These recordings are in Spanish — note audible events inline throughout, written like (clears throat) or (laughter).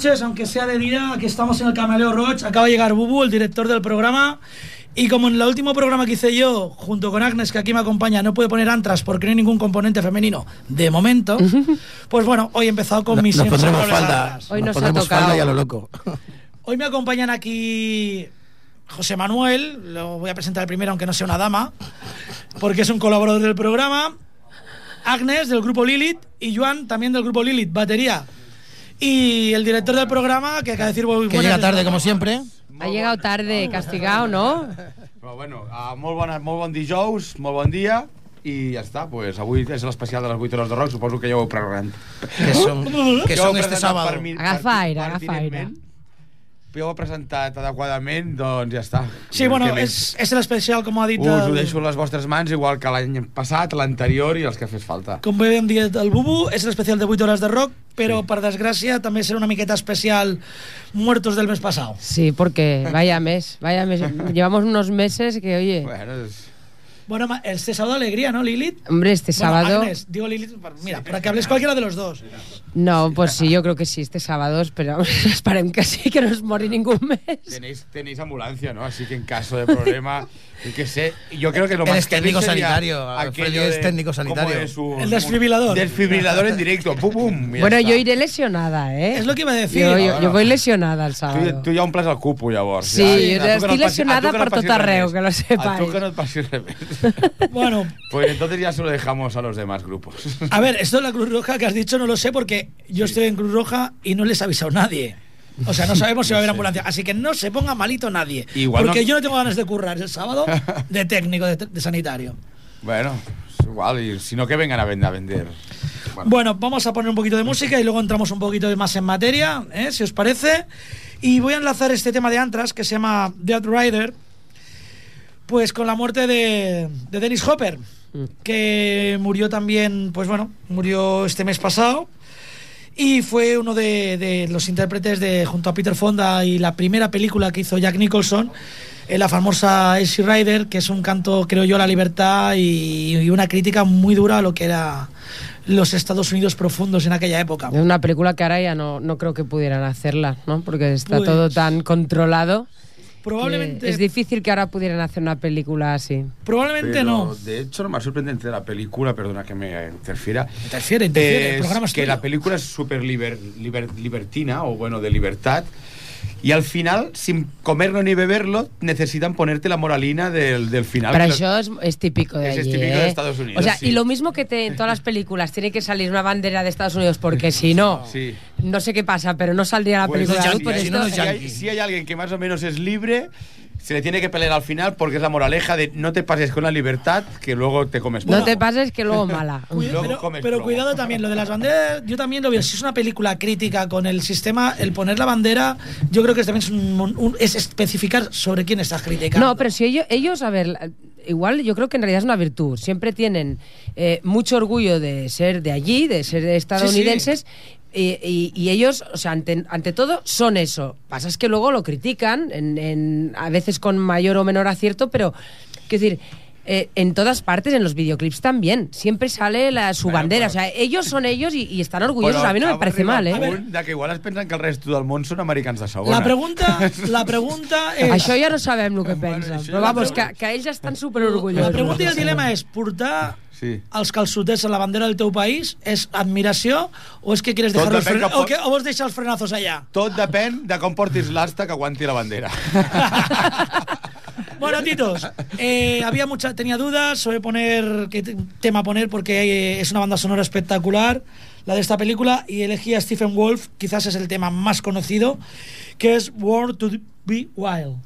Noches, aunque sea de día, aquí estamos en el Camaleo Roach. Acaba de llegar Bubu, el director del programa. Y como en el último programa que hice yo, junto con Agnes, que aquí me acompaña, no puede poner antras porque no hay ningún componente femenino de momento, (laughs) pues bueno, hoy he empezado con mis Nos pondremos falda. Hoy nos nos ha pondremos tocado. falda y a lo loco. (laughs) Hoy me acompañan aquí José Manuel, lo voy a presentar primero, aunque no sea una dama, porque es un colaborador del programa. Agnes, del grupo Lilith, y Joan, también del grupo Lilith, batería. Y el director del programa, que acaba de decir Que llega tarde, como siempre. Ha llegado tarde, castigado, ¿no? Però bueno, uh, molt, bona, molt bon dijous, molt bon dia i ja està, pues, avui és l'especial de les 8 hores de rock, suposo que ja ho heu presentat. Que son, (laughs) que heu este sábado. per Agafa aire, agafa pertinentment. Ja ho he presentat adequadament, doncs ja està. Sí, bueno, és, és l'especial, com ha dit... Us ho el- deixo a les vostres mans, igual que l'any passat, l'anterior i els que fes falta. Com bé hem dit el Bubu, és l'especial de 8 hores de rock, però per desgràcia també serà una miqueta especial Muertos del mes passat. Sí, porque vaya mes, vaya mes. Llevamos unos meses que, oye, Bueno, és... Bueno, ma- este sábado alegría, ¿no, Lilith? hombre, este Bueno, sábado... Agnes, digo Lilith, para- mira, para que hables cualquiera de los dos. No, pues sí, yo creo que sí, este sábado esperamos, (laughs) esperem que sí, que no es mori ningún mes. Tenéis, tenéis ambulancia, ¿no? Así que en caso de problema, (laughs) yo qué sé, yo creo que lo Eres más terrible técnico sanitario, aquello Freddy es de- técnico ¿cómo sanitario. es un- El desfibrilador. Desfibrilador en directo, pum, pum. Bueno, está. yo iré lesionada, ¿eh? Es lo que iba a decir. Yo, yo- Bueno. yo voy lesionada el Tu, sábado. tu ja omples el cupo, llavors. Sí, ja. jo A tu que no estic a tu lesionada que per tot arreu, que lo A sepáis. tu que no et passi res més. (laughs) Bueno, Pues entonces ya se lo dejamos a los demás grupos. a ver, (laughs) esto de la Cruz Roja que has dicho no lo sé porque yo estoy en Cruz Roja y no les ha avisado nadie. O sea, no sabemos si va a haber (laughs) ambulancia. Así que no se ponga malito nadie. Igual porque no- yo no tengo ganas de currar el sábado de técnico, de, de sanitario. bueno, es igual, y si no que vengan a vender. A vender. Bueno, Bueno, vamos a poner un poquito de música y luego entramos un poquito más en materia, ¿eh? si os parece. Y voy a enlazar este tema de Antras que se llama Dead Rider, pues con la muerte de, de Dennis Hopper, que murió también, pues bueno, murió este mes pasado. Y fue uno de, de los intérpretes de junto a Peter Fonda y la primera película que hizo Jack Nicholson, eh, la famosa Easy Rider, que es un canto, creo yo, a la libertad y, y una crítica muy dura a lo que era los Estados Unidos profundos en aquella época. Es una película que ahora ya no, no creo que pudieran hacerla, ¿no? Porque está Pues- todo tan controlado. Probablemente, Es difícil que ahora pudieran hacer una película así. probablemente pero, no. De hecho, lo más sorprendente de la película, perdona que me interfiera, Interfiere, interfiere, el es programa es que tuyo. la película es súper liber- liber- libertina, o bueno, de libertad. Y al final, sin comerlo ni beberlo, necesitan ponerte la moralina del, del final. Pero eso es, es típico de es allí, típico de ¿eh? Estados Unidos, O sea, sí. y lo mismo que te, en todas las películas tiene que salir una bandera de Estados Unidos porque si no, Sí. no sé qué pasa, pero no saldría la Pues película. de si es si, hay, si hay alguien que más o menos es libre, se le tiene que pelear al final porque es la moraleja de no te pases con la libertad que luego te comes. no te pases que luego (laughs) mala. Luego pero comes pero plomo. cuidado también, lo de las banderas, yo también lo veo. Si es una película crítica con el sistema, el poner la bandera, yo creo que también es, un- un- es especificar sobre quién estás criticando. No, pero si ellos, ellos, a ver, igual yo creo que en realidad es una virtud. Siempre tienen eh, mucho orgullo de ser de allí, de ser estadounidenses. Y, y- y ellos, o sea, ante, ante todo, son eso. Pasa es que luego lo critican, en, en- a veces con mayor o menor acierto, pero, quiero decir, eh, en todas partes, en los videoclips también, siempre sale la, su Bueno, bandera. però- O sea, ellos son ellos y, y están orgullosos. Però a mí no me parece mal, ¿eh? punt De que igual es pensen que el resto del món són americans de segona. La pregunta, (laughs) la pregunta es... Això ja no sabem el que Bueno, pensen. això Però vamos, que, que ells estan superorgullosos. La pregunta i el dilema és portar Sí. els calçotets a la bandera del teu país és admiració o és que quieres Tot dejar fren... que pot- o, que, o vols deixar els frenazos allà? Tot depèn de com portis l'asta que aguanti la bandera. (laughs) Bueno, Titos, eh, había mucha, tenía dudas sobre poner qué te- tema poner porque eh, es una banda sonora espectacular, la de esta película, y elegí a Stephen Wolf, quizás es el tema más conocido, que es World to Be Wild.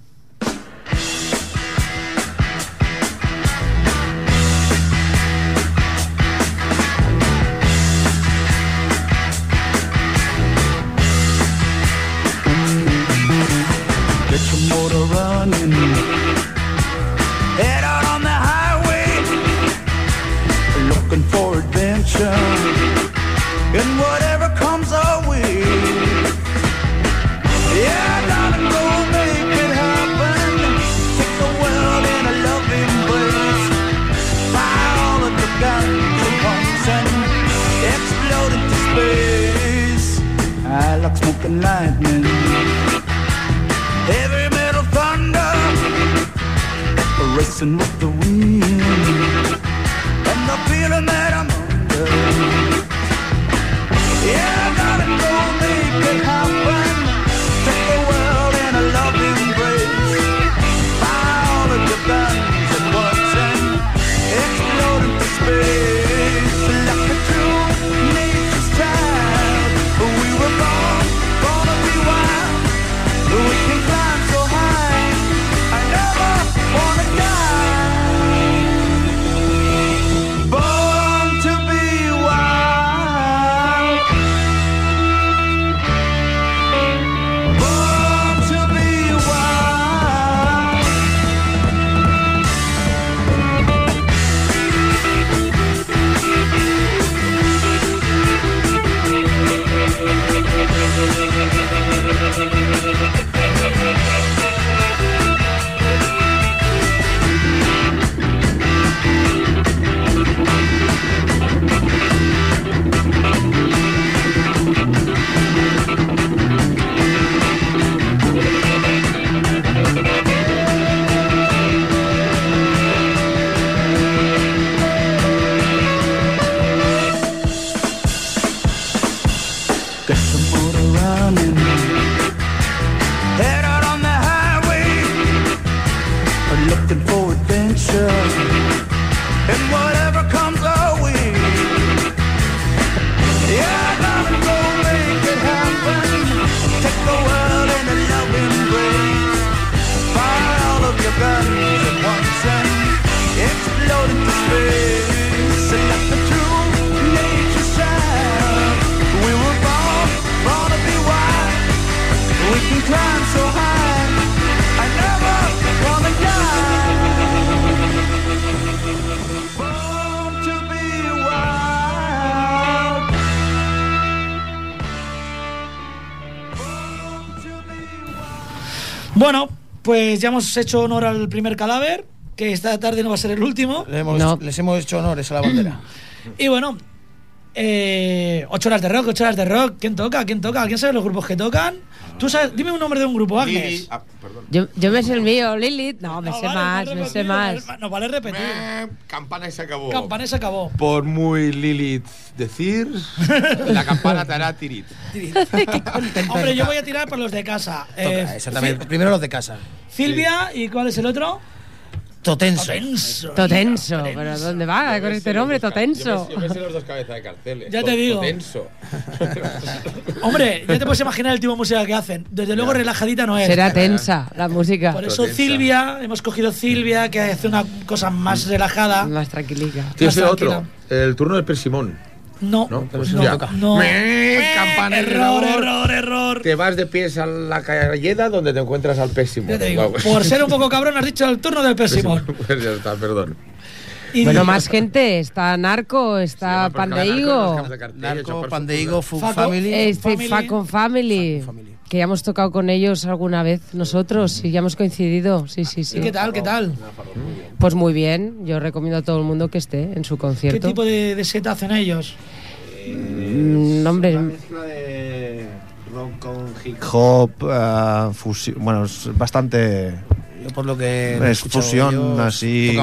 Running. Head out on the highway, looking for adventure. And whatever comes our way. Yeah, darling, go make it happen. Take the world in a loving embrace. Fire all of the guns and pumps and explode into space. high like smoking lightning. Racing with the wind, Bueno, pues ya hemos hecho honor al primer cadáver, que esta tarde no va a ser el último. Le hemos- No. Les hemos hecho honores a la bandera. Y bueno, eh, ocho horas de rock, ocho horas de rock. ¿Quién toca? ¿Quién toca? ¿Quién sabe los grupos que tocan? Tú sabes, dime un nombre de un grupo, Agnes. Lili- ah, perdón. Yo, yo me sé el mío, Lilith. No, me No, sé vale, más, no me sé repetir, más. No vale repetir. Eh, Campana y se acabó. Campanes acabó. Por muy Lilith decir, la campana te hará tirit. (laughs) Hombre, yo voy a tirar por los de casa. Eh, exactamente. Primero los de casa. Silvia, ¿y cuál es el otro? Totenso. Totenso. Totenso, pero ¿dónde va con este nombre? Totenso. Yo me sé los dos cabezas de carteles. Ya te digo. Tenso. Hombre, ya te puedes imaginar el tipo de música que hacen. Desde luego relajadita no es. Será tensa la música. Por eso. Silvia, hemos cogido Silvia, que hace una cosa más relajada. Más Más ese otro. El turno del persimón. No, No, no, no no. toca. Me, campana, error, error, error. Te vas de pies a la calleda donde te encuentras al pésimo. Ya te digo, por ser un poco cabrón has dicho el turno del persimón. (laughs) Pues ya está, perdón. Y Bueno, más gente. Está Narco, está Pandeigo. Narco, Pandeigo, Faco. Family. Este Family. Facon Family. Family. Que ya hemos tocado con ellos alguna vez nosotros y ya hemos coincidido. Sí, sí, sí. ¿Y qué tal? ¿Qué tal? Pues muy bien. Yo recomiendo a todo el mundo que esté en su ¿Qué concierto. tipo de, de set hacen ellos? Mm, hombre, mezcla de rock con hip hop, ah, fusi- bueno, es bastante Yo por lo que es fusión ellos, así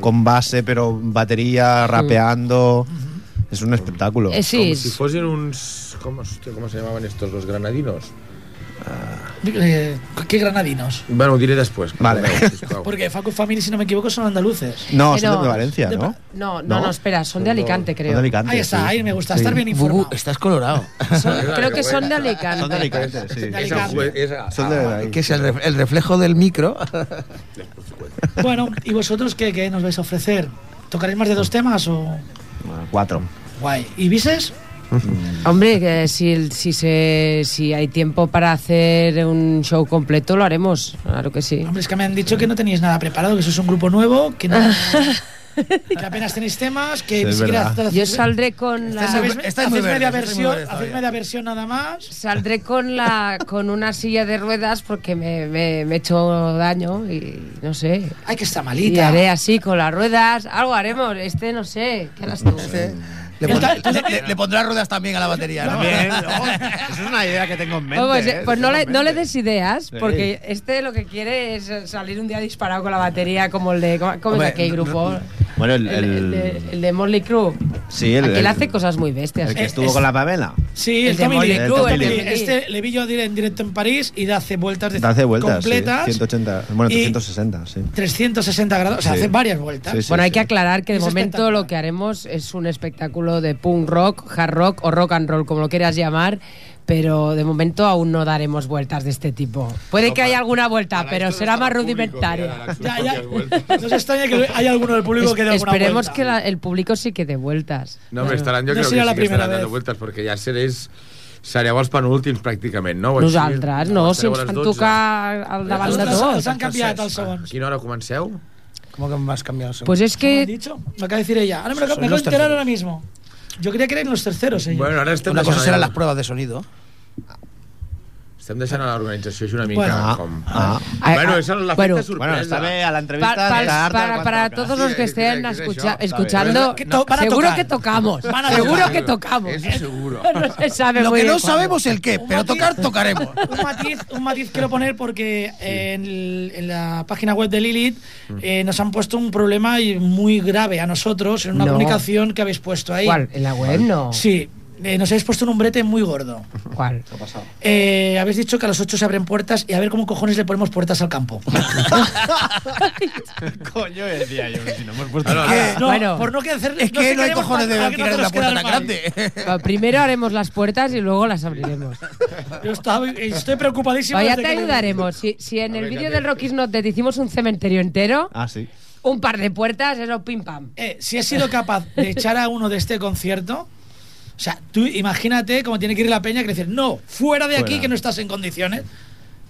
con, base, pero batería, rapeando. Es un espectáculo. eh, sí, Como si fuesen uns... ¿cómo, hostia, ¿Cómo se llamaban estos? Los granadinos. Eh, ¿Qué granadinos? Bueno, diré después. Vale. (laughs) Porque Facu Family, si no me equivoco, son andaluces. No, Pero- son de Valencia, ¿no? no, no, no, ¿No? espera, son de Alicante, Son de creo. Alicante, Ahí está, sí. ahí me gusta, Sí. estar bien Bubu, informado. estás colorado. (laughs) Son- creo que son de Alicante. Son de Alicante, sí. De Alicante. esa- Son de ah, ahí. que es el, el reflejo del micro. (laughs) Bueno, ¿y vosotros qué, qué nos vais a ofrecer? ¿Tocaréis más de dos temas o...? Bueno, Cuatro. Guay. ¿Y Vises? Hombre, que si, si, se, si hay tiempo para hacer un show completo, lo haremos. Claro que sí. Hombre, es que me han dicho que no tenéis nada preparado, que sois un grupo nuevo, que, no, (laughs) que apenas tenéis temas, que Sí, ni es. Yo saldré con la, Hacéis- muy hacéis media muy versión, hacéis media versión nada más. saldré con la con una silla de ruedas porque me, me, me he hecho daño y no sé. Ay, que está Y malita. haré así con las ruedas. Algo haremos. Este no sé. ¿Qué harás tú? Este, Le, pondrá, le- le- le pondrá ruedas también a la batería, ¿no? También, (laughs) oh, eso es una idea que tengo en mente. Pues, ¿eh? pues no, le, no le des ideas, Sí. porque este lo que quiere es salir un día disparado con la batería, como el de. ¿Cómo, cómo Hombre, es aquel grupo? Bueno, el, El, el de, el de Motley Crue. Sí, el- Aquel el- hace cosas muy bestias. el que estuvo es- con la Pamela. Sí, El el, de Tommy Lee. Lee. Este le vi yo en directo en París y hace vueltas de Hace vueltas, completas. sí. 180, bueno, y 360, sí. 360 grados, o sea, Sí. hace varias vueltas. Sí, sí. Bueno, hay que aclarar que de Es momento lo que haremos es un espectáculo de punk rock, hard rock o rock and roll, como lo quieras llamar, pero de momento aún no daremos vueltas de este tipo. Puede que haya alguna vuelta, pero será más rudimentaria. Ya, ya. No se extraña que haya alguno del público que dé alguna Esperemos vuelta. que la- el público sí que dé vueltas. No, hombre, estaran, jo No serà que la sí que estaran primera dando vez. vueltas, perquè ja serés... Sereu els penúltims, pràcticament, no? Així? Nosaltres, no, si ens a fan 12. tocar al davant de Nosaltres tot. els han canviat els A segons. quina hora comenceu? ¿Cómo que me has cambiado? el Pues es ¿Qué me que dicho? Me acaba de decir ella. Ahora me lo me acabo de enterar ahora mismo. Yo creía que eran los terceros ellos. Bueno, ara estem Una cosa serán las pruebas de sonido. Estem deixant a l'organització així una mica Bueno. com... Ah. Ah, Bueno, ah, esa es la bueno, sorpresa. Bueno, está bien, a la entrevista. Pa- pa- tarda para, cuando todos los que estén escuchando. Que to- seguro que tocamos. Seguro que tocamos. Eso seguro. (laughs) No se sabe Lo muy que no cuándo. sabemos el qué, pero matiz- tocar tocaremos. (laughs) un matiz, un matiz quiero poner porque en, el- en la página web de Lilith eh, nos han puesto un problema muy grave a nosotros en una No. comunicación que habéis puesto ahí. ¿Cuál? ¿En la web? No. Sí, eh, nos habéis puesto un umbrete muy gordo. ¿Cuál? Eh, habéis dicho que a los 8 se abren puertas y a ver cómo cojones le ponemos puertas al campo. (laughs) Coño, decía yo, si no hemos puesto Bueno, nada. No, Bueno. por no que hacer Es no que no hay cojones de tirar no una puerta tan mal. grande. Bueno, primero haremos las puertas y luego las abriremos. Yo estaba- estoy preocupadísimo. Vaya, desde te ayudaremos. Si, si en el vídeo del Rocky's Not Dead hicimos un cementerio entero, Ah, sí. un par de puertas, eso pim pam. Eh, si he sido capaz de echar a uno de este concierto, o sea, tú imagínate cómo tiene que ir la peña que decir, no, fuera de aquí que no estás en condiciones.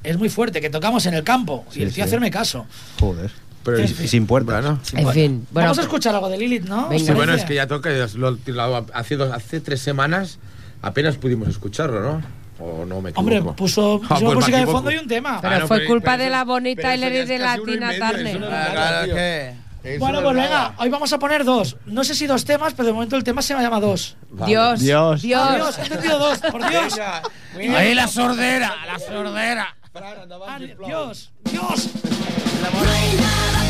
Es muy fuerte, que tocamos en el campo. Sí, y el tío sí. hacerme caso. Joder. Pero, Y, y sin puertas. Bueno, En fin, bueno, Vamos a escuchar algo de Lilith, ¿no? Venga. ¿Os sí, bueno, es que ya toca. ya lo- lo- hace, dos- hace tres semanas apenas pudimos escucharlo, ¿no? O no me equivoco. Hombre, puso, Ah, pusimos pues música de fondo y un tema. Pero Ah, fue pero- culpa pero de la Bonnie pero eso Tyler ya y es de la Tina Turner. Es bueno, no pues es venga, hoy vamos a poner dos. No sé si dos temas, pero de momento el tema se llama dos. Dios, Dios. Dios. Adiós, he entendido dos, por Dios. Ahí la sordera, la sordera. Dios, Dios. No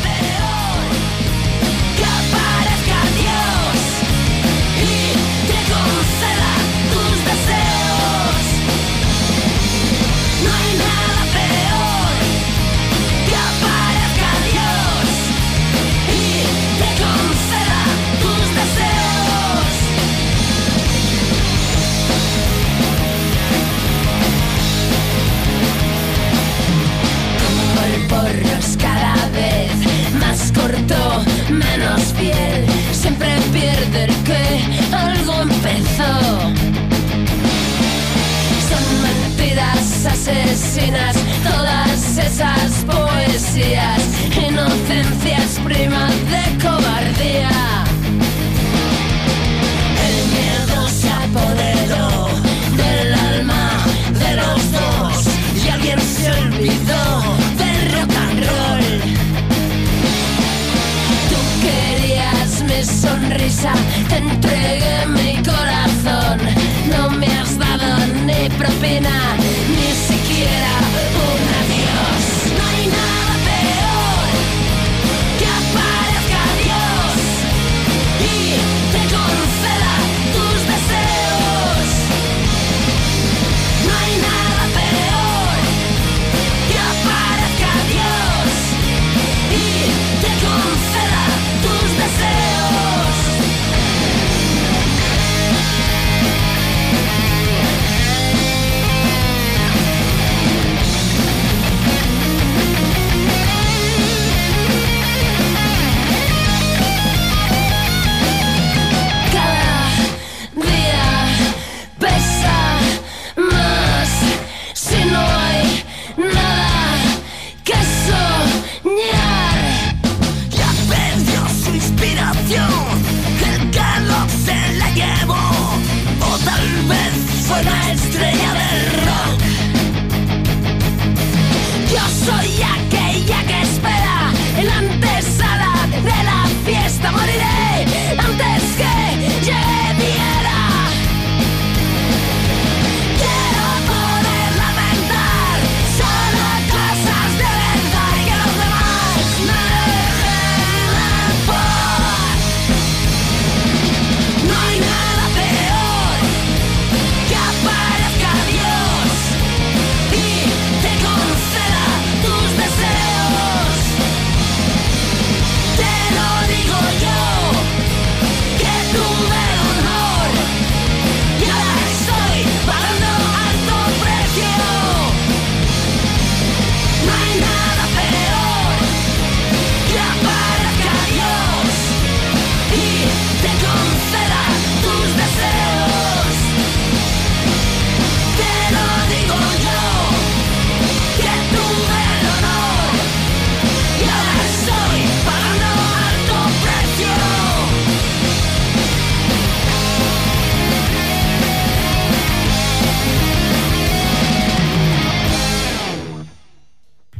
cada vez más corto, menos fiel. Siempre pierde el que algo empezó. Son mentiras asesinas, todas esas poesías, inocencias primas de cobardía. El miedo se apoderó del alma de los dos y alguien se olvidó. te entregué mi corazón. No me has dado ni propina, ni siquiera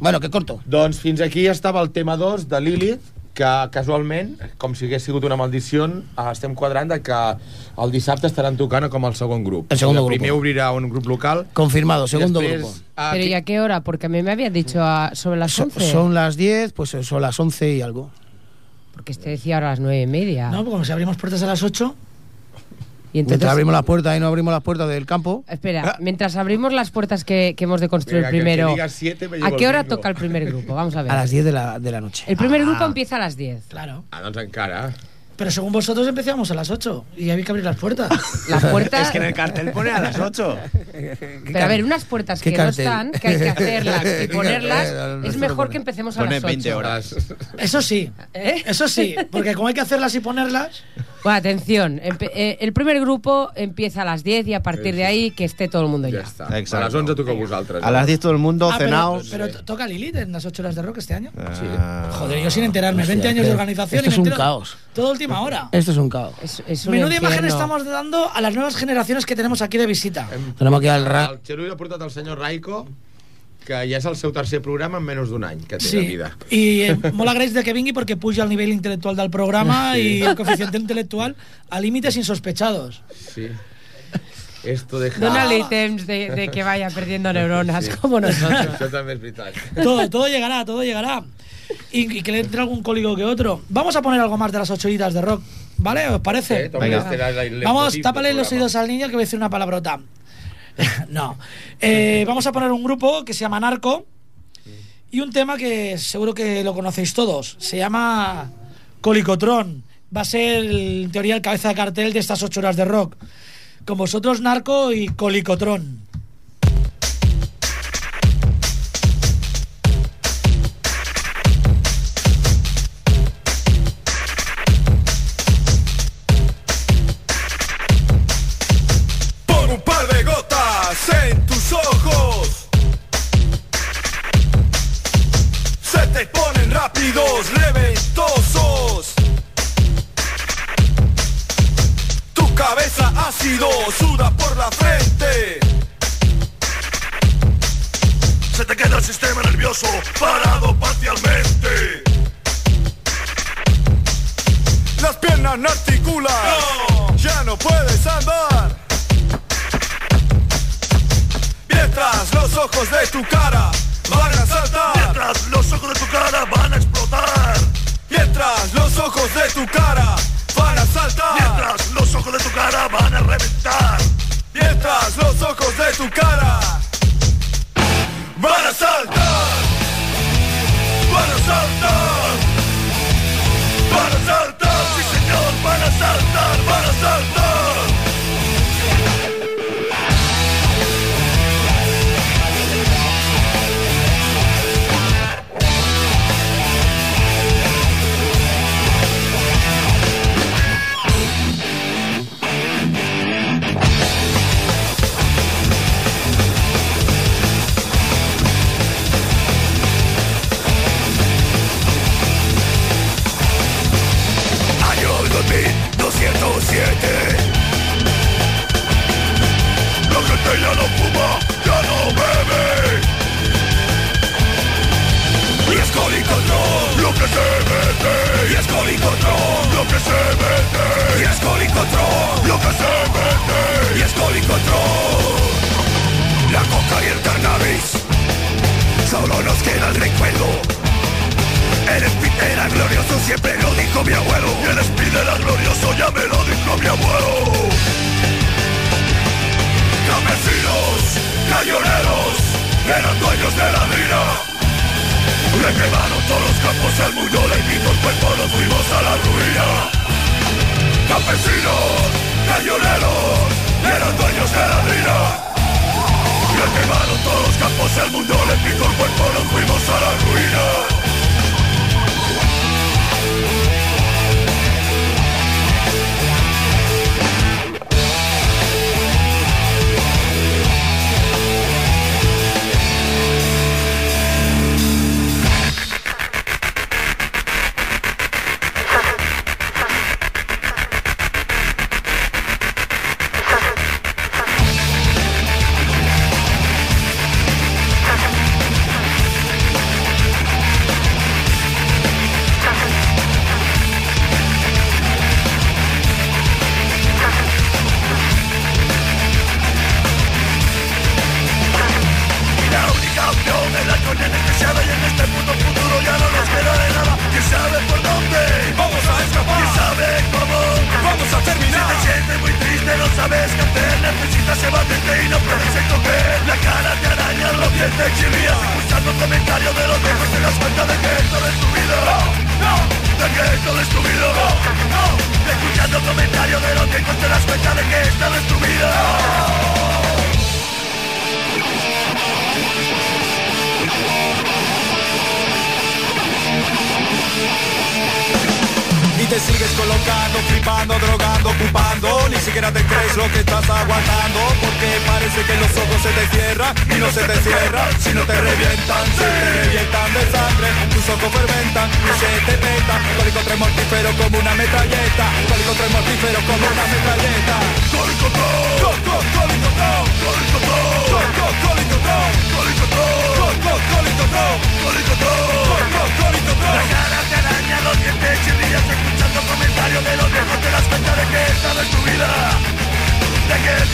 Bueno, que corto. Doncs fins aquí estava el tema 2 de Lilith, que casualment, com si hagués sigut una maldició, eh, estem quadrant de que el dissabte estaran tocant com el segon grup. El segundo sigui, grupo. Primer obrirà un grup local. Confirmado, segundo després, grupo. ah, Pero que- ¿y a qué hora? Porque a mí me habían dicho a- sobre las So- 11. son las 10, pues eh, son las 11 y algo. Porque este decía ahora a las nueve y media. No, porque como si abrimos puertas a las 8. Y entonces, Mientras abrimos las puertas y no abrimos las puertas del campo. Espera, mientras abrimos las puertas que, que hemos de construir Venga, que el que primero, diga siete me ¿a qué hora toca el primer grupo? Vamos a (laughs) ver. A las 10 de la, de la noche. El primer Ah. grupo empieza a las 10. Claro. Ah, doncs encara. Pero según vosotros empezamos a las 8 y había que abrir las puertas. (laughs) Las puertas. Es que en el cartel pone a las 8. (laughs) Pero a ver, unas puertas ¿Qué que no están, que hay que hacerlas y ¿Qué ponerlas? No es mejor que empecemos a las 20 8. horas. Eso sí. ¿Eh? Eso sí. Porque como hay que hacerlas y ponerlas. Bueno, atención, empe- eh, el primer grupo empieza a las 10 y a partir de ahí que esté todo el mundo Ja ya. està. Exacte. A les 11 toca a vosaltres. A las 10 todo el mundo, Ah, pero, cenaos. pero to- toca Lilith en las 8 horas de rock este año. Ah, Joder, yo sin enterarme. 20 años de organización Esto y es me un entero caos. Todo última hora. Esto es un caos. Es, es un Menuda imagen infierno. estamos dando a las nuevas generaciones que tenemos aquí de visita. Tenemos que ir al ra- El Xerull ha portat el senyor Raiko, que ja és el seu tercer programa en menys d'un any que té de Sí. vida. Y eh, mola Grace de que vingui porque puja el nivel intelectual del programa y el coeficiente intelectual a límites insospechados. Sí. Esto deja... Dónale ítems de, de que vaya perdiendo neuronas como nosotros. (laughs) Això també és veritat. Todo, todo llegará, todo llegará. Y, y que le entre algún cólico que otro. Vamos a poner algo más de las ocho horitas de rock, ¿vale? ¿Os parece? Eh, toma, este el- el Vamos, tápale los oídos al niño que voy a decir una palabrota. (laughs) no. Eh, vamos a poner un grupo que se llama Narco y un tema que seguro que lo conocéis todos. Se llama Colicotrón. Va a ser, en teoría, el cabeza de cartel de estas ocho horas de rock. Con vosotros, Narco y Colicotrón. Parado parcialmente. Las piernas no articulan, ya no puedes andar. Mientras los ojos de tu cara van a saltar. Mientras los ojos de tu cara van a explotar. Mientras los ojos de tu cara van a saltar. Mientras los ojos de tu cara van a reventar. Mientras los ojos de tu cara van a saltar. Señor, van que se mete Y es lo que se mete Y es colicotrón La coca y el cannabis Solo nos queda el recuerdo el speed era glorioso, siempre lo dijo mi abuelo. Y el speed era glorioso, ya me lo dijo mi abuelo. Campesinos, cañoneros, eran dueños de la mina. Le quemaron todos los campos al mundo, le quitó el cuerpo, nos fuimos a la ruina. Campesinos, cañoneros, eran dueños de la mina. Le quemaron todos los campos al mundo, le quitó el cuerpo, nos fuimos a la ruina.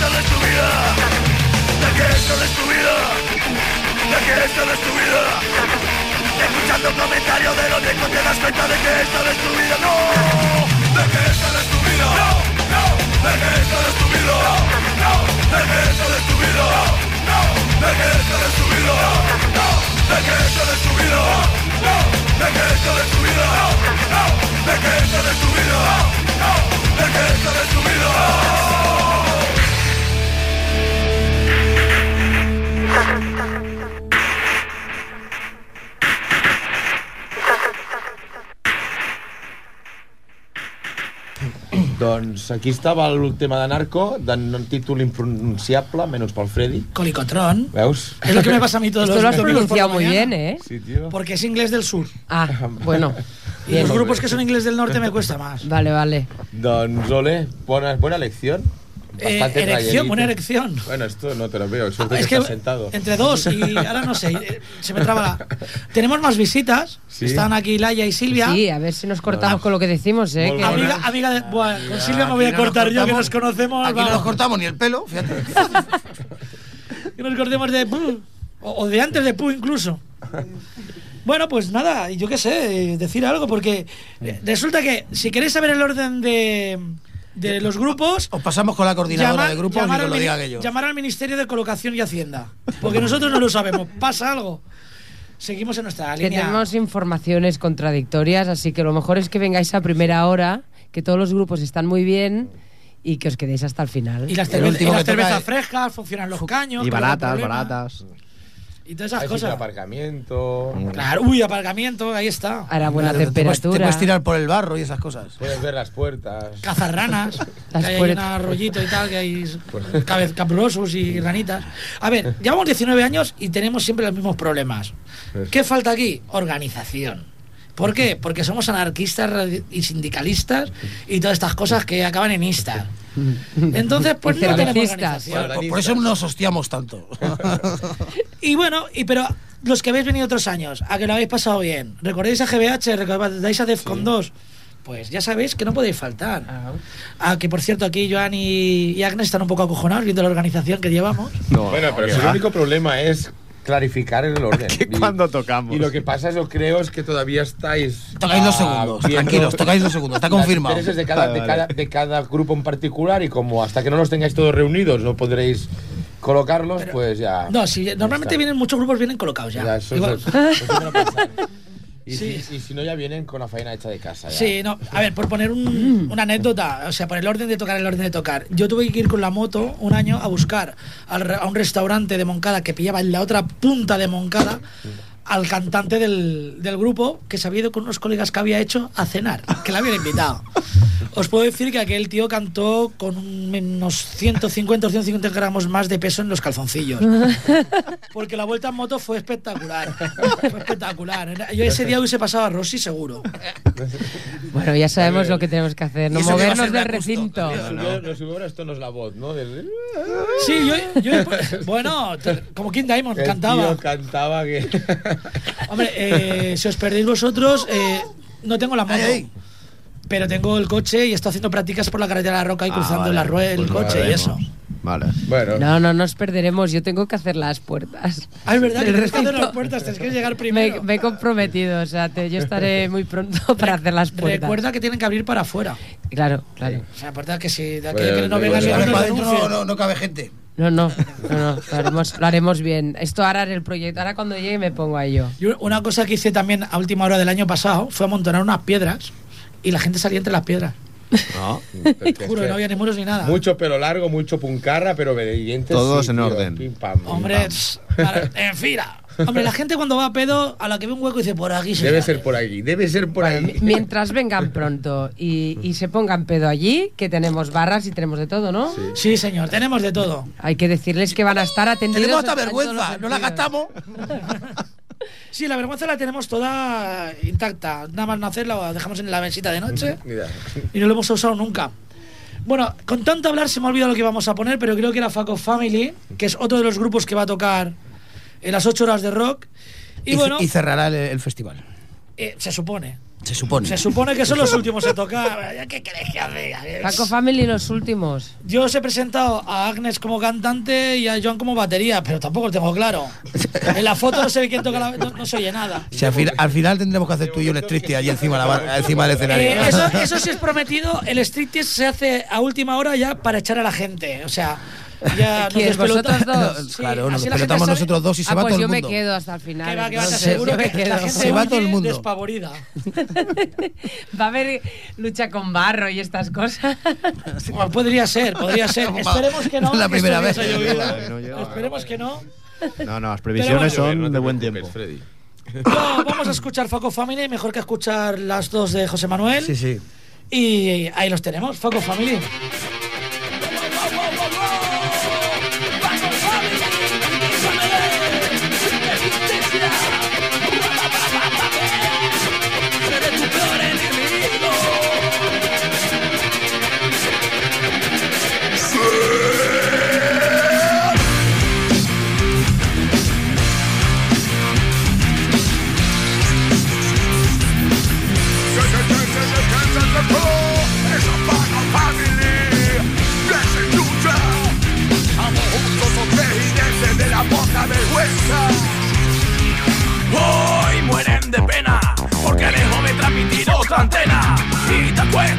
Esta no es tu vida De que esta no es tu vida De que esta no es tu vida Escuchando comentarios de los viejos Te cuenta de que esta no es tu vida No De que esta no es tu vida No, no De que esta no es tu vida No, no De que esta no es tu vida No, de que esta no es tu vida No, de que esta no es tu vida No, de que esta no es tu vida No, de que esta no es tu vida No, de que esta no es tu vida (clears throat) Doncs aquí estava el tema de Narco, de un títol impronunciable, menys pel Freddy. Colicotrón. Veus? Es lo que me pasa a mí todos Esto los lo has pronunciado muy bien, ¿eh? Sí, tío. Porque es inglés del sur. Ah, (laughs) bueno. Y los grupos que son inglés del norte me cuesta más. Vale, vale. Doncs, ole, buena, buena lección. Eh, Bastante erección, buena erección. Bueno, esto no te lo veo, suerte Es que que estás sentado. entre dos y (laughs) ahora no sé, eh, se me traba la... Tenemos más visitas. Sí. Están aquí Laia y Silvia. Sí, a ver si nos cortamos con lo que decimos, ¿eh? Que- Amiga, amiga de... Buah, con Silvia me voy a no cortar yo, que nos conocemos. Aquí no nos cortamos ni el pelo, fíjate. (laughs) que nos cortemos de pu, o, de antes de pu incluso. Bueno, pues nada, yo qué sé, decir algo, porque eh, resulta que si queréis saber el orden de, de los grupos, Os pasamos con la coordinadora llama- de grupos y llamar, que al lo diga aquello. llamar al Ministerio de Colocación y Hacienda, porque nosotros no lo sabemos. ¿Pasa algo? Seguimos en nuestra que línea. tenemos informaciones contradictorias, así que lo mejor es que vengáis a primera hora, que todos los grupos están muy bien y que os quedéis hasta el final. Y las, cerve- y las cervezas es- frescas, funcionan los caños. Y baratas, baratas. Y todas esas Hay cosas. aparcamiento. Claro, uy, aparcamiento, ahí está. Hará buena Te puedes- Te temperatura. puedes tirar por el barro y esas cosas. Puedes ver las puertas. cazarranas, (laughs) que Las hay ahí puertas. un arroyito y tal, que hay cabez- capullosos y ranitas. A ver, llevamos 19 años y tenemos siempre los mismos problemas. ¿Qué falta aquí? Organización. ¿Por qué? Porque somos anarquistas y sindicalistas y todas estas cosas que acaban en istas. Entonces, pues no tenemos organización. Por, por eso nos hostiamos tanto. (laughs) Y bueno, y pero los que habéis venido otros años, a que lo habéis pasado bien, recordáis a GBH, recordáis a Defcon 2, pues ya sabéis que no podéis faltar. Ah, que por cierto, aquí Joan y, y Agnes están un poco acojonados viendo la organización que llevamos. No, Bueno, pero que si el va. único problema es clarificar el orden. (laughs) Que Y- cuando tocamos. Y lo que pasa, yo creo, es que todavía estáis. Tocáis los ah, segundos, viendo tranquilos, tocáis los segundos, está confirmado. intereses de cada, Vale, de, vale. cada, de cada grupo en particular y como hasta que no los tengáis todos reunidos no podréis colocarlos, pues ya. No, si normalmente está. vienen muchos grupos vienen colocados ya. Ya, eso, Igual- eso- eso. (laughs) Y, Sí. si, y si no, ya vienen con la faena hecha de casa. ya. Sí, no, a ver, por poner un- una anécdota, o sea, por el orden de tocar, el orden de tocar. Yo tuve que ir con la moto un año a buscar a un restaurante de Moncada que pillaba en la otra punta de Moncada al cantante del, del grupo que se había ido con unos colegas que había hecho a cenar, que le habían invitado. Os puedo decir que aquel tío cantó con un- unos 150 o 150 gramos más de peso en los calzoncillos. Porque la vuelta en moto fue espectacular. Fue espectacular. Yo ese día hubiese pasado a Rossi seguro. Bueno, ya sabemos lo que tenemos que hacer, no movernos del recinto. Lo subió- lo subió ahora, esto no es la voz, ¿no? Del- Sí, yo, yo- (laughs) bueno, como King Diamond El cantaba. tío cantaba que. (laughs) Hombre, eh, si os perdéis vosotros, eh, no tengo la moto. Ey. Pero tengo el coche y estoy haciendo prácticas por la carretera de la Roca y Ah, cruzando vale. la rueda, el Pues coche y eso. Vale. Bueno, No, no nos perderemos. Yo tengo que hacer las puertas. Ah, es verdad, Del que hacer recinto. las puertas, tienes que llegar Me, primero. me he comprometido, o sea, te- yo estaré (laughs) muy pronto para hacer las puertas. Recuerda que tienen que abrir para afuera. Claro, claro. O sea, aparte que si de aquí Bueno, que no bueno. no, denuncien. no, no cabe gente. No, no, no, no, lo haremos, lo haremos bien. Esto ahora en el proyecto, ahora cuando llegue me pongo a ello. Yo una cosa que hice también a última hora del año pasado fue amontonar unas piedras y la gente salía entre las piedras. No. (laughs) Juro, que no había ni muros ni nada. Mucho pelo largo, mucho puncarra, pero obedientes. Todos sí, en tío. orden. Pim, pam, Hombre, en fila. Hombre, la gente cuando va a pedo, a la que ve un hueco dice por aquí se Debe sale". ser por aquí, debe ser por ahí. Mientras vengan pronto y, y se pongan pedo allí, que tenemos barras y tenemos de todo, ¿no? Sí, señor, tenemos de todo. Hay que decirles que van a estar atendidos. Tenemos hasta vergüenza, no la gastamos. (laughs) Sí, la vergüenza la tenemos toda intacta. Nada más nacerla la dejamos en la mesita de noche (laughs) Mira. y no lo hemos usado nunca. Bueno, con tanto hablar se me ha olvidado lo que íbamos a poner, pero creo que era Faco Family, que es otro de los grupos que va a tocar en las 8 horas de rock. Y, Y, bueno, y cerrará el, el festival. eh, se supone. Se supone. Se supone que son los (laughs) últimos en tocar. ¿Qué queréis que haga? Paco Family los últimos. Yo os he presentado a Agnes como cantante y a Joan como batería, pero tampoco lo tengo claro. (laughs) En la foto no se ve quién toca la... No, no se oye nada. Si al, fin- al final tendremos que hacer tú y yo un striptease allí encima, la encima del escenario. Eh, eso, (laughs) eso sí es prometido. El striptease se hace a última hora ya para echar a la gente. O sea, (laughs) ya nos ¿Quién? despelota- ¿Vosotros dos? Sí, claro, nos pelotamos nosotros dos y se ah, va pues todo yo el me mundo. quedo hasta el final. Que va, que va, yo me que la quedo. gente Se va todo el mundo. despavorida. (laughs) Va a haber lucha con barro y estas cosas. (laughs) Bueno, podría ser, podría ser. Esperemos que no. la primera vez. Esperemos que no. No, no, las previsiones Pero A ver, no son de buen tiempo. Freddy. No, vamos a escuchar Foco Family, mejor que escuchar las dos de José Manuel. Sí, sí. Y ahí los tenemos, Foco Family.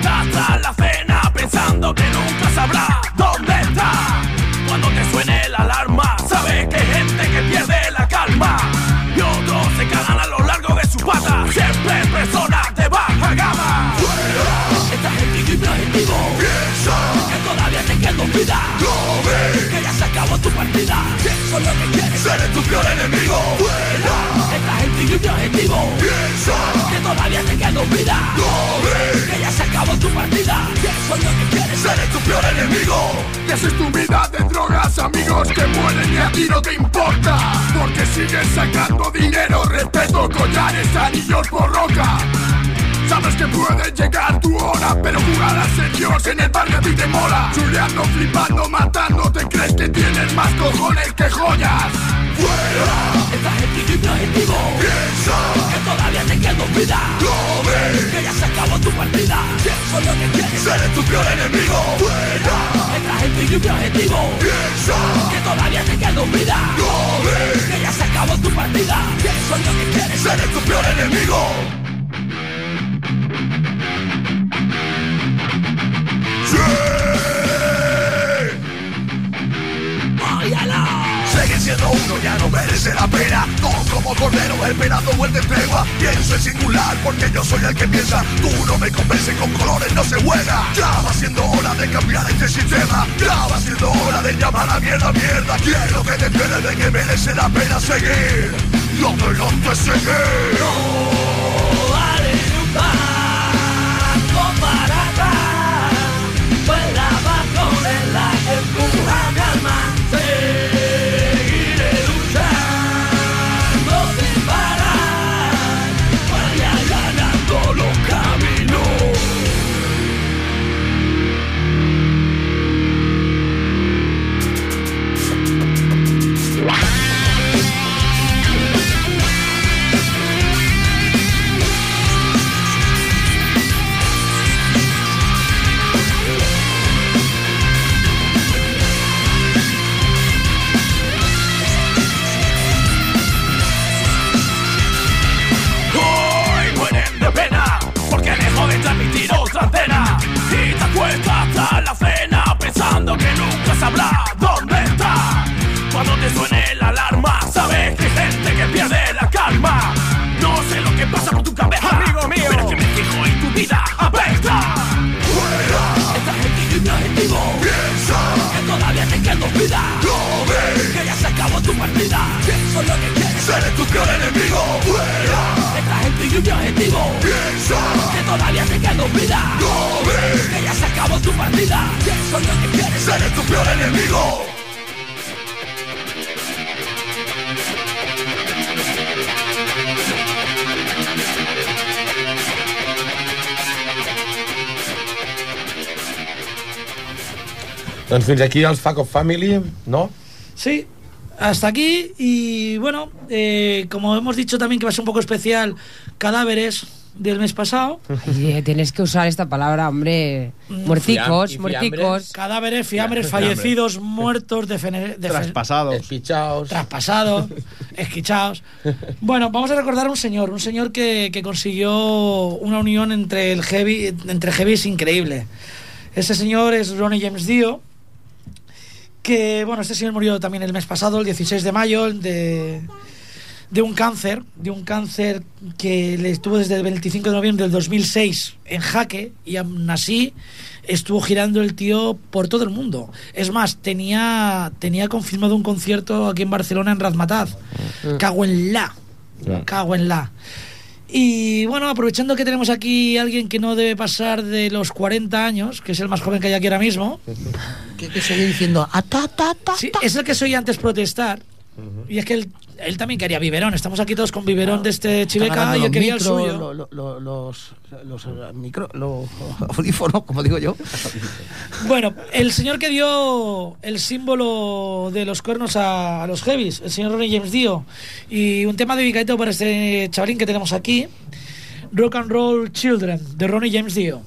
Acuestas tras la cena pensando que nunca sabrás dónde está. Cuando te suene la alarma, sabes que hay gente que pierde la calma y otros se cagan a lo largo de sus patas. Siempre personas de baja gama. Esta gente y objetivo piensa que todavía te quedo vida. que ya se acabó tu partida. Es lo que quieres ser tu peor enemigo. Esta gente y mi objetivo piensa que todavía te quedo vida. que ya acabó tu partida. Es lo que quieres ser tu peor enemigo. Que haces tu vida de drogas, amigos que mueren y a ti no te importa. Porque sigues sacando dinero, respeto, collares, anillos por roca. Sabes que puede llegar tu hora, pero jugar a ser Dios en el barrio a ti te mola. Chuleando, flipando, matando, te crees que tienes más cojones que joyas. ¡Fuera! Esta gente mi objetivo piensa que todavía te quedo vida. ¡No ves! Que ya se acabó tu partida. Es lo que quieres ser tu peor enemigo. ¡Fuera! Esta gente mi objetivo piensa que todavía te quedo vida. ¡No ves! Que ya se acabó tu partida. Es lo que quieres ser tu peor enemigo. Sigue siendo uno, ya no merece la pena Todo como cordero, esperando vuelta de tregua Pienso en singular, porque yo soy el que piensa Tú no me convences, con colores no se juega Ya va siendo hora de cambiar este sistema Ya va siendo hora de llamar a mierda, mierda Quiero que te enteres de que merece la pena seguir Lo es seguir No vale un Doncs fins aquí els Fuck of Family, no? Sí, hasta aquí. Y bueno, eh, como hemos dicho también que va a ser un poco especial, cadáveres del mes pasado. Ay, tienes que usar esta palabra, hombre. Muerticos, Fiam- y muerticos. Cadáveres, fiambres, fallecidos, muertos, defe- Traspasados. Despichaos. traspasados, (laughs) esquichados. Bueno, vamos a recordar a un señor, un señor que, que consiguió una unión entre el heavy, entre heavies increíble. Ese señor es Ronnie James Dio, que bueno, este señor murió también el mes pasado, el 16 de mayo, de, de un cáncer, de un cáncer que le estuvo desde el 25 de noviembre del 2006 en jaque y aún así estuvo girando el tío por todo el mundo. Es más, tenía, tenía confirmado un concierto aquí en Barcelona en Razmataz. Cago en la. Cago en la. Y bueno, aprovechando que tenemos aquí a alguien que no debe pasar de los 40 años, que es el más joven que hay aquí ahora mismo, ¿Qué, qué sigue diciendo? Ah, ta, ta, ta, Sí, ta. es el que soy antes protestar. Y es que él, él también quería biberón. Estamos aquí todos con biberón de este chiveca y él quería el suyo. lo- lo- lo- los, los, eh, micro, los (laughs) audífonos, como digo yo. (laughs) Bueno, el señor que dio el símbolo de los cuernos a, a los heavies, el señor Ronnie James Dio. Y un tema dedicado para este chavalín que tenemos aquí. Rock and Roll Children, de Ronnie James Dio.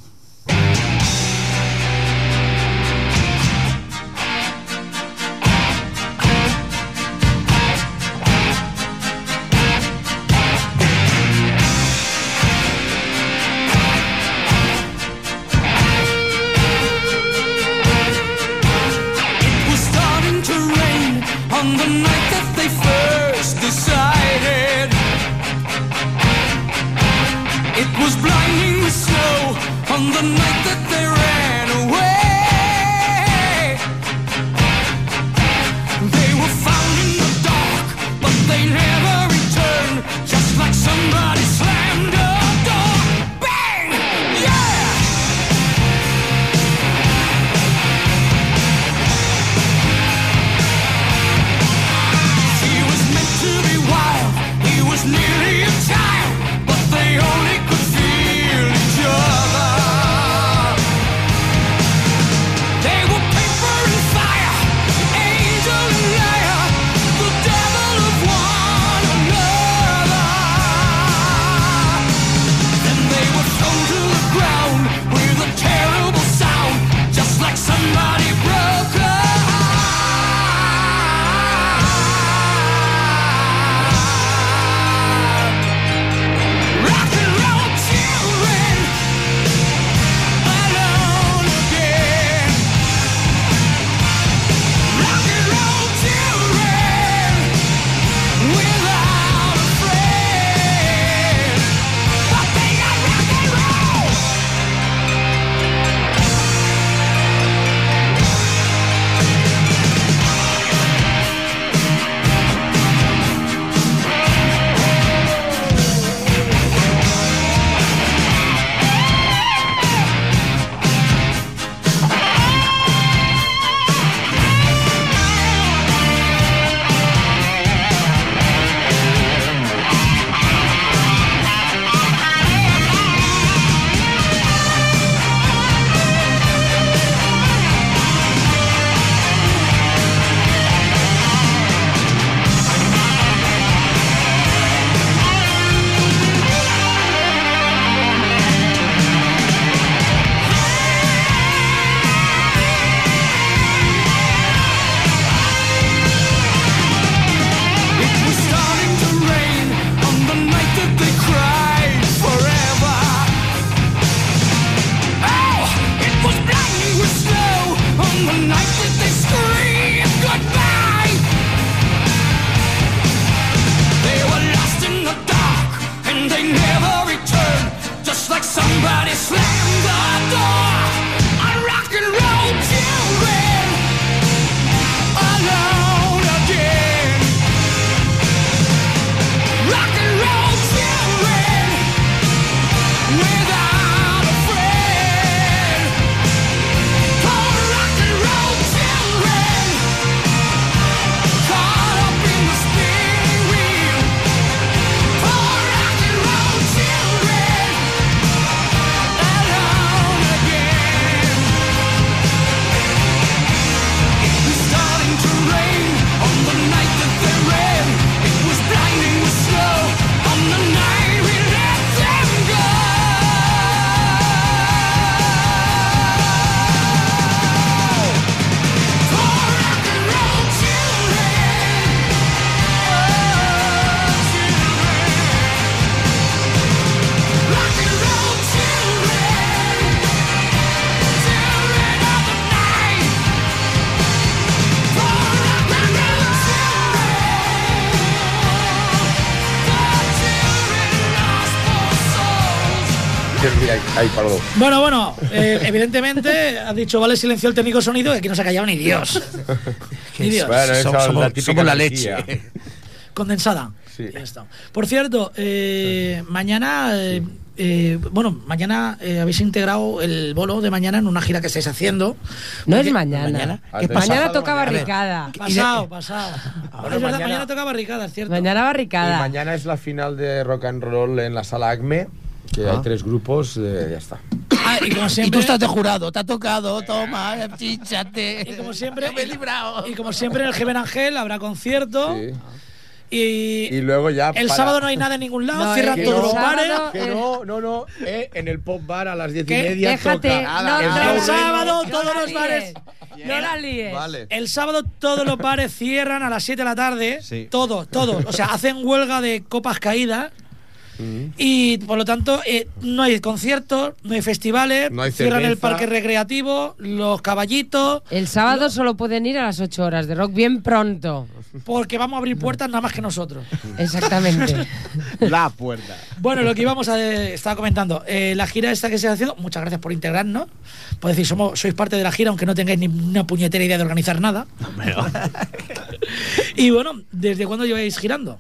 On the night that they Ay, perdó. Bueno, bueno, eh, evidentemente ha dicho, vale, silencio el técnico sonido, que aquí no se ha callado ni Dios. (laughs) ni Dios. Bueno, eso Somos- la somos la leche. (laughs) Condensada. Sí. Ya está. Por cierto, eh, mañana, eh, eh, bueno, mañana eh, habéis integrado el bolo de mañana en una gira que estáis haciendo. No es mañana. mañana. ¿Qué pasa? Mañana toca Mañana. barricada. Pasado, pasado. Bueno, es verdad, mañana- mañana, toca barricada, es cierto. Mañana Y barricada. mañana es la final de rock and roll en la sala ACME, que hay tres grupos, eh, ya está. Ah, y como Y siempre, tú estás de jurado, te ha tocado, toma, chíchate. y como siempre, me he librado. y como siempre en el Geven Ángel habrá concierto Sí. y, Y luego ya. el para- sábado no hay nada en ningún lado, No, cierran todos los bares. Que no, no, no. Eh, en el pop bar a las diez y ¿Qué? media Déjate, toca. el no, el no, sábado no todos los bares. No la líes. Vale. El sábado todos los bares cierran a las 7 de la tarde. Sí. Todos, todos. O sea, hacen huelga de copas caídas. Y por lo tanto, eh, no hay conciertos, no hay festivales, No hay cierran el parque recreativo, los caballitos, El sábado solo pueden ir a las 8 horas de rock, bien pronto. porque vamos a abrir puertas nada más que nosotros. (laughs) Exactamente. (laughs) La puerta. Bueno, lo que íbamos a eh, estaba comentando, eh, la gira esta que se está haciendo, muchas gracias por integrarnos. Puedes decir, somos, sois parte de la gira, aunque no tengáis ni una puñetera idea de organizar nada. (laughs) y bueno, ¿desde cuándo lleváis girando?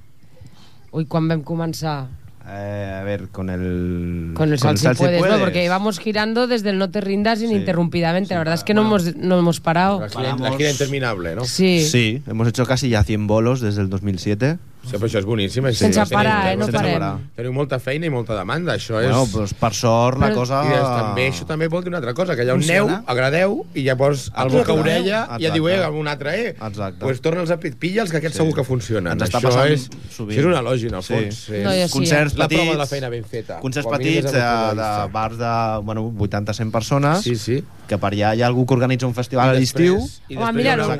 Uy, quan vam començar? Eh, a ver, con el. Con el Sal si puedes, ¿no? Porque íbamos girando desde el No te rindas ininterrumpidamente. La verdad es que no, hemos, no hemos parado. La gira, la gira interminable, ¿no? Sí. Sí, hemos hecho casi ya 100 bolos desde el 2007. Sí, però això és boníssim. és- Sense teniu- parar, eh? No sense parem. parar. Teniu molta feina i molta demanda, això és... Bueno, pues per sort la Però- cosa... I des, també, això també vol dir una altra cosa, que allà on Funciona. neu, agradeu, i llavors el Exacte. boca orella Exacte. ja diu, eh, un altre, eh. Exacte. Pues torna'ls a pit- pilla'ls, que aquests Sí. segur que funcionen. Ens està això passant és, sovint. això és un elogi, en el Sí. fons. No, és jo sí, Concerts eh? la prova de petits, la feina ben feta. concerts petits del de, de bars de bueno, 80-100 persones Sí, sí. que per allà hi ha algú que organitza un festival a I l'estiu i Home, després mira, que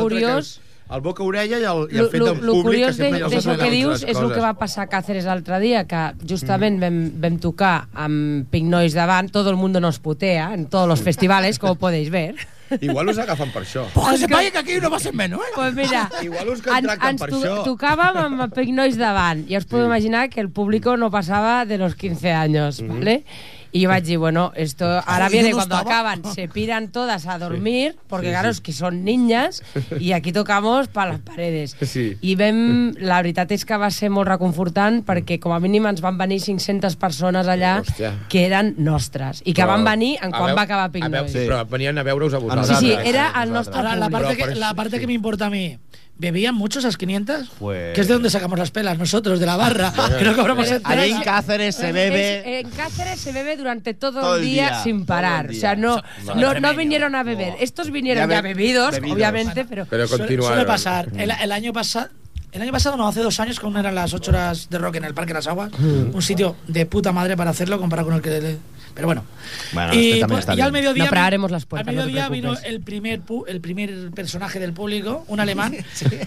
curiós- El boca orella i el, i el Lo, fet lo, en lo públic, curiós que sempre de- els d'això que dius és el que va passar a Cáceres l'altre dia, que justament vam, vam tocar amb Pink Noise davant, todo el mundo nos putea en todos los festivales, como podéis ver. Igual us agafen per això. Pues que se pague que aquí no va ser menos, ¿eh? Pues mira, (laughs) Igual us en, contracten ens per to això. tocàvem amb Pink Noise davant i us podeu imaginar que el público no pasaba de los 15 años, ¿vale? Y yo dije, bueno, esto ahora viene cuando estaba. acaban, se piran todas a dormir, porque Sí, claro, sí. es que son niñas y aquí tocamos para las paredes. Sí. I vam, la veritat és que va ser molt reconfortant perquè com a mínim ens van venir 500 persones allà Hòstia. que eren nostres i que van venir en A quan veu- va acabar Pink a veu- Noise. Però venien a veure-us a Sí, vosaltres. sí, Nosaltres, era el nostre la parte, Pero que, la parte sí. que me importa a mí, ¿bebían muchos esas 500? Pues- Que es de donde sacamos las pelas nosotros, de la barra, (laughs) que no cobramos Pero- entrada. Allí en Cáceres se bebe... Es- en Cáceres se bebe durante todo, Todo el día, día, sin parar. O sea, no, no, vinieron a beber. Estos vinieron Ya ya, be- bebidos, bebidos. obviamente, pero... Pero Suele, continuaron. suele pasar. El, el año pasado. El año pasado, no, hace dos años, cuando eran las ocho horas de rock en el Parque de las Aguas, un sitio de puta madre para hacerlo comparado con el que... Pero bueno. Bueno, este también pues, está y al mediodía, No, las puertas, Al no mediodía vino preocupes. el primer, pu- el primer personaje del público, un (laughs) alemán,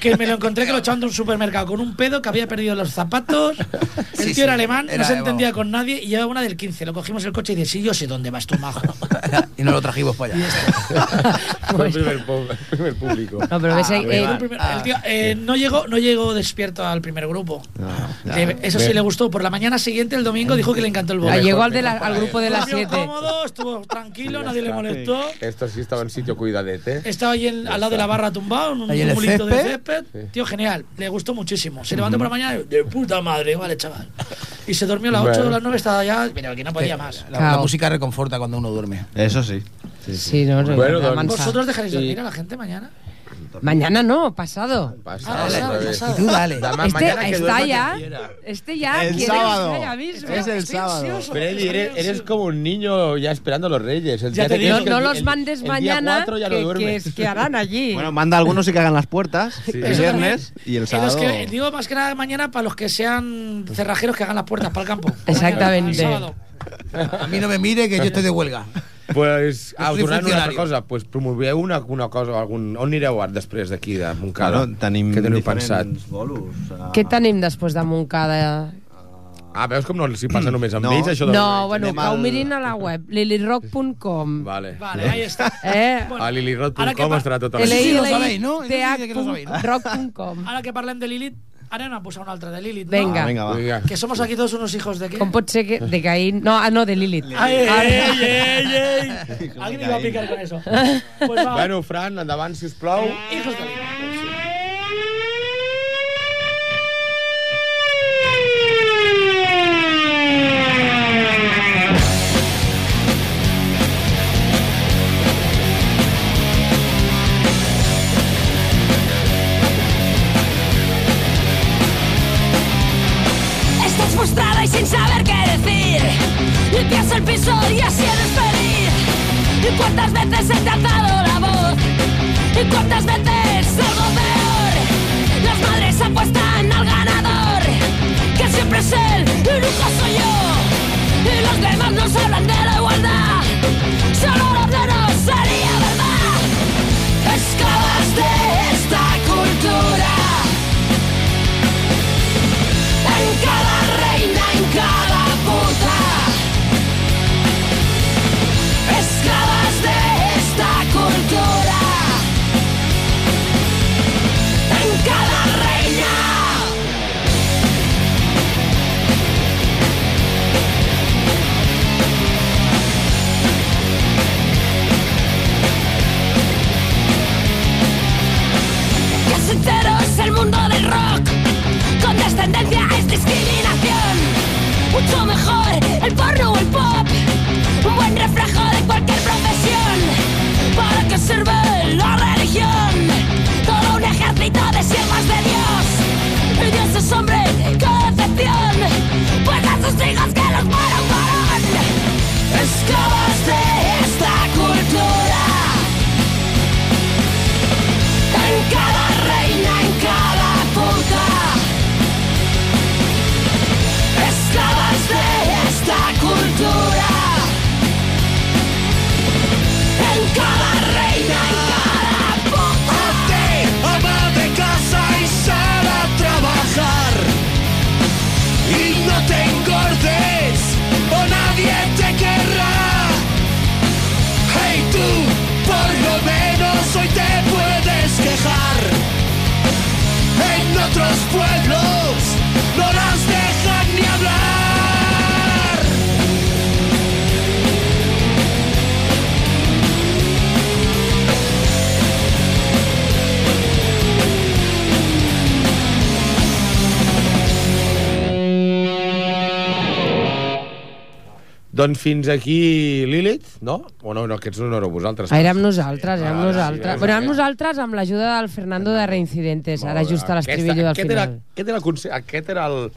que me lo encontré que lo echaban de un supermercado con un pedo que había perdido los zapatos. (laughs) El Sí, tío sí, era alemán, era no se entendía con nadie y llevaba una del 15. Lo cogimos el coche y dice, sí, yo sé dónde vas tú, majo. (laughs) y no lo trajimos para allá. Fue el primer, primer público. No, pero ves, eh, El primer- el tío, eh, no llegó no llegó despierto al primer grupo. ya. Le- eso sí le gustó. Por la mañana siguiente, el domingo, dijo que le encantó el ah, bolo. llegó al, de la- al grupo de las Durmió 7. cómodo, estuvo tranquilo, nadie le molestó. Esto sí estaba en sitio cuidadete. Estaba ahí en- al lado de la barra tumbado, en un Ahí en el cumulito de césped. Tío, genial. Le gustó muchísimo. Se levantó por la mañana y, de puta madre, vale, chaval. Y se durmió a las 8 Bueno. o las 9, estaba ya, pero que no podía más. La, Claro. la música reconforta cuando uno duerme. Eso sí. Sí, no, no, Bueno, la don- mansa. ¿Vosotros dejaréis Sí. dormir a la gente mañana? Mañana no, pasado. Pasa, Ah, pasado, pasado. Y tú dale. Este mañana que está ya. Este ya. El sábado. ya mismo. Es el Estoy sábado. ansioso, estoy eres, eres como un niño ya esperando a los reyes. El Ya día te digo, No, el- los el- mandes el día mañana, lo que, harán allí. (laughs) Bueno, manda a algunos y que hagan las puertas Sí. el viernes y el Y los sábado... que, digo más que nada mañana para los que sean cerrajeros que hagan las puertas para el campo. Exactamente. Mañana, el sábado. A mí no me mire que yo estoy de huelga. Pues, ah, tornant una altra cosa, pues promoveu una, una cosa, algun... on anireu ara després d'aquí, de Montcada? Claro, tenim Què teniu pensat? bolos. eh, Què tenim després de Montcada? Ah, veus com no els hi passa només amb No. ells, això de No, bueno, que ho mirin a la web, lilirock.com. Vale. Vale, ahí está. Eh? Bueno, A ara pa- estarà tota L la sí sí lo sabéis, ¿no? rock.com. Ahora que parlem de Lilith, Anem a posar una altra de Lilith, Venga. no? Vinga, va. Vinga. Que somos aquí todos unos hijos de qué? Com pot ser que de Caín... No, ah, no, de Lilith. Ay, ey, Ara- ey, ey, ey. Alguien iba a picar con eso. Pues va, Bueno, Fran, endavant, si us plau. hijos de Lilith. El mundo del rock. Con descendencia es discriminación. Mucho mejor el porno o el pop. Un buen reflejo de cualquier profesión. ¿Para qué sirve la religión? Todo un ejército de siervas de Dios. Y Dios es hombre, qué decepción. Pues a sus hijos que los fueron varón. Esclavas otros Doncs fins aquí Lilith, no? O no, no, aquests no éreu vosaltres. Ah, érem nosaltres, érem Ah, nosaltres. sí, Però érem sí. nosaltres amb l'ajuda del Fernando de Reincidentes, ara just a l'estribillo del aquest era, final. aquest era, el conse- aquest era el,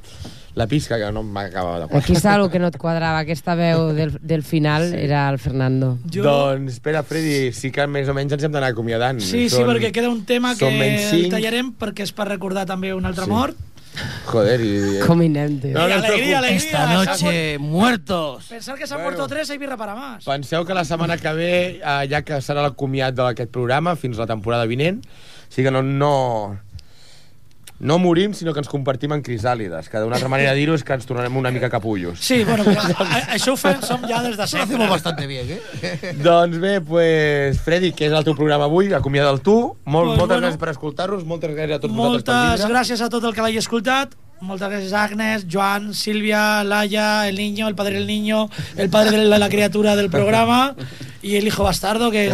la pista que no m'acaba de Aquí està el que no et (laughs) quadrava, aquesta veu del, del final era el Fernando. Jo... Doncs, espera, Freddy, sí que més o menys ens hem d'anar acomiadant. Sí, sí, Són- perquè queda un tema que el tallarem perquè és per recordar també un altre Sí. mort. Joder, i... Com hi anem, tio. No, no alegría, alegría. Esta noche, muertos. Pensar que s'han Bueno. muerto tres hay birra para más. Penseu que la setmana que ve, eh, ja que serà el comiat d'aquest programa fins la temporada vinent, o sigui que no, no, no morim, sinó que ens compartim en crisàlides, que d'una altra manera de dir-ho és que ens tornarem una mica capullos. Sí, bueno, (laughs) però a- això ho fem, som ja des de Lo sempre. hacemos bastante bien, ¿eh? (laughs) Doncs bé, pues, Freddy, que és el teu programa avui, acomiada'l tu. Molt, Pues moltes bueno. gràcies per escoltar-nos, moltes gràcies a tots vosaltres per Moltes gràcies a tot el que l'hagi escoltat. Moltes gràcies a Agnes, Joan, Silvia, Laia, el niño, el padre del niño, el padre de la, la criatura del programa y el hijo bastardo que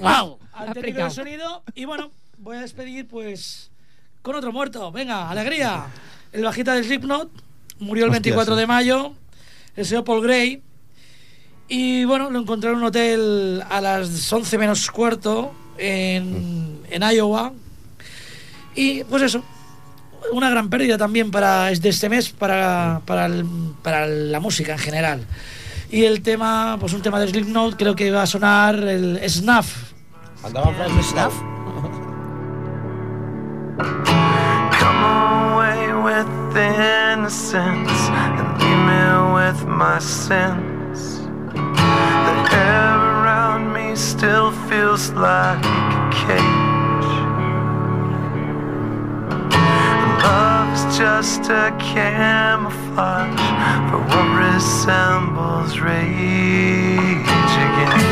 Wow, al técnico del sonido. Y bueno, voy a despedir pues con otro muerto. Venga, alegría. El bajita del Slipknot murió el Hostia, 24 sí. de mayo. El señor Paul Gray. Y bueno, lo encontré en un hotel a las 11 menos cuarto en, en Iowa. Y pues eso, una gran pérdida también para de este mes para, para, el- para la música en general. Y el tema, pues un tema de Slipknot, creo que va a sonar el Snuff. Fran, sisplau. Come away with innocence and leave me with my sins. The air around me still feels like a cage. Love's just a camouflage for what resembles rage again.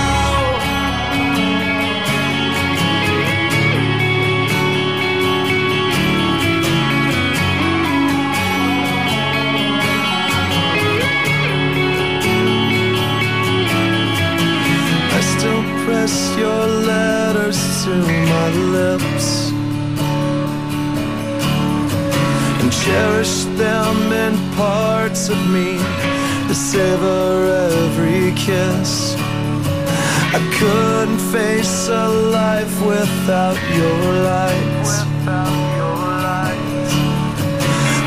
Your letters to my lips and cherish them in parts of me to savor every kiss. I couldn't face a life without your light.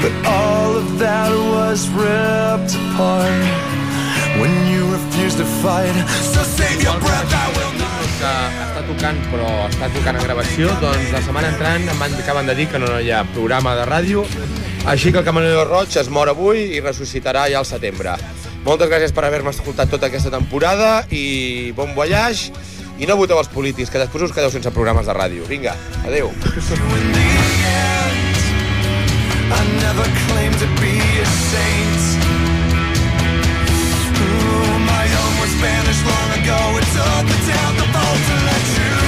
But all of that was ripped apart when you refused to fight. So save your breath, I will que està tocant, però està tocant en gravació, doncs la setmana entrant em van, acaben de dir que no hi ha programa de ràdio, així que el Camarero Roig es mor avui i ressuscitarà ja al setembre. Moltes gràcies per haver-me escoltat tota aquesta temporada i bon voyage i no voteu els polítics, que després us quedeu sense programes de ràdio. Vinga, adeu. I never claimed to be a saint. go. and took me down the boat to let you.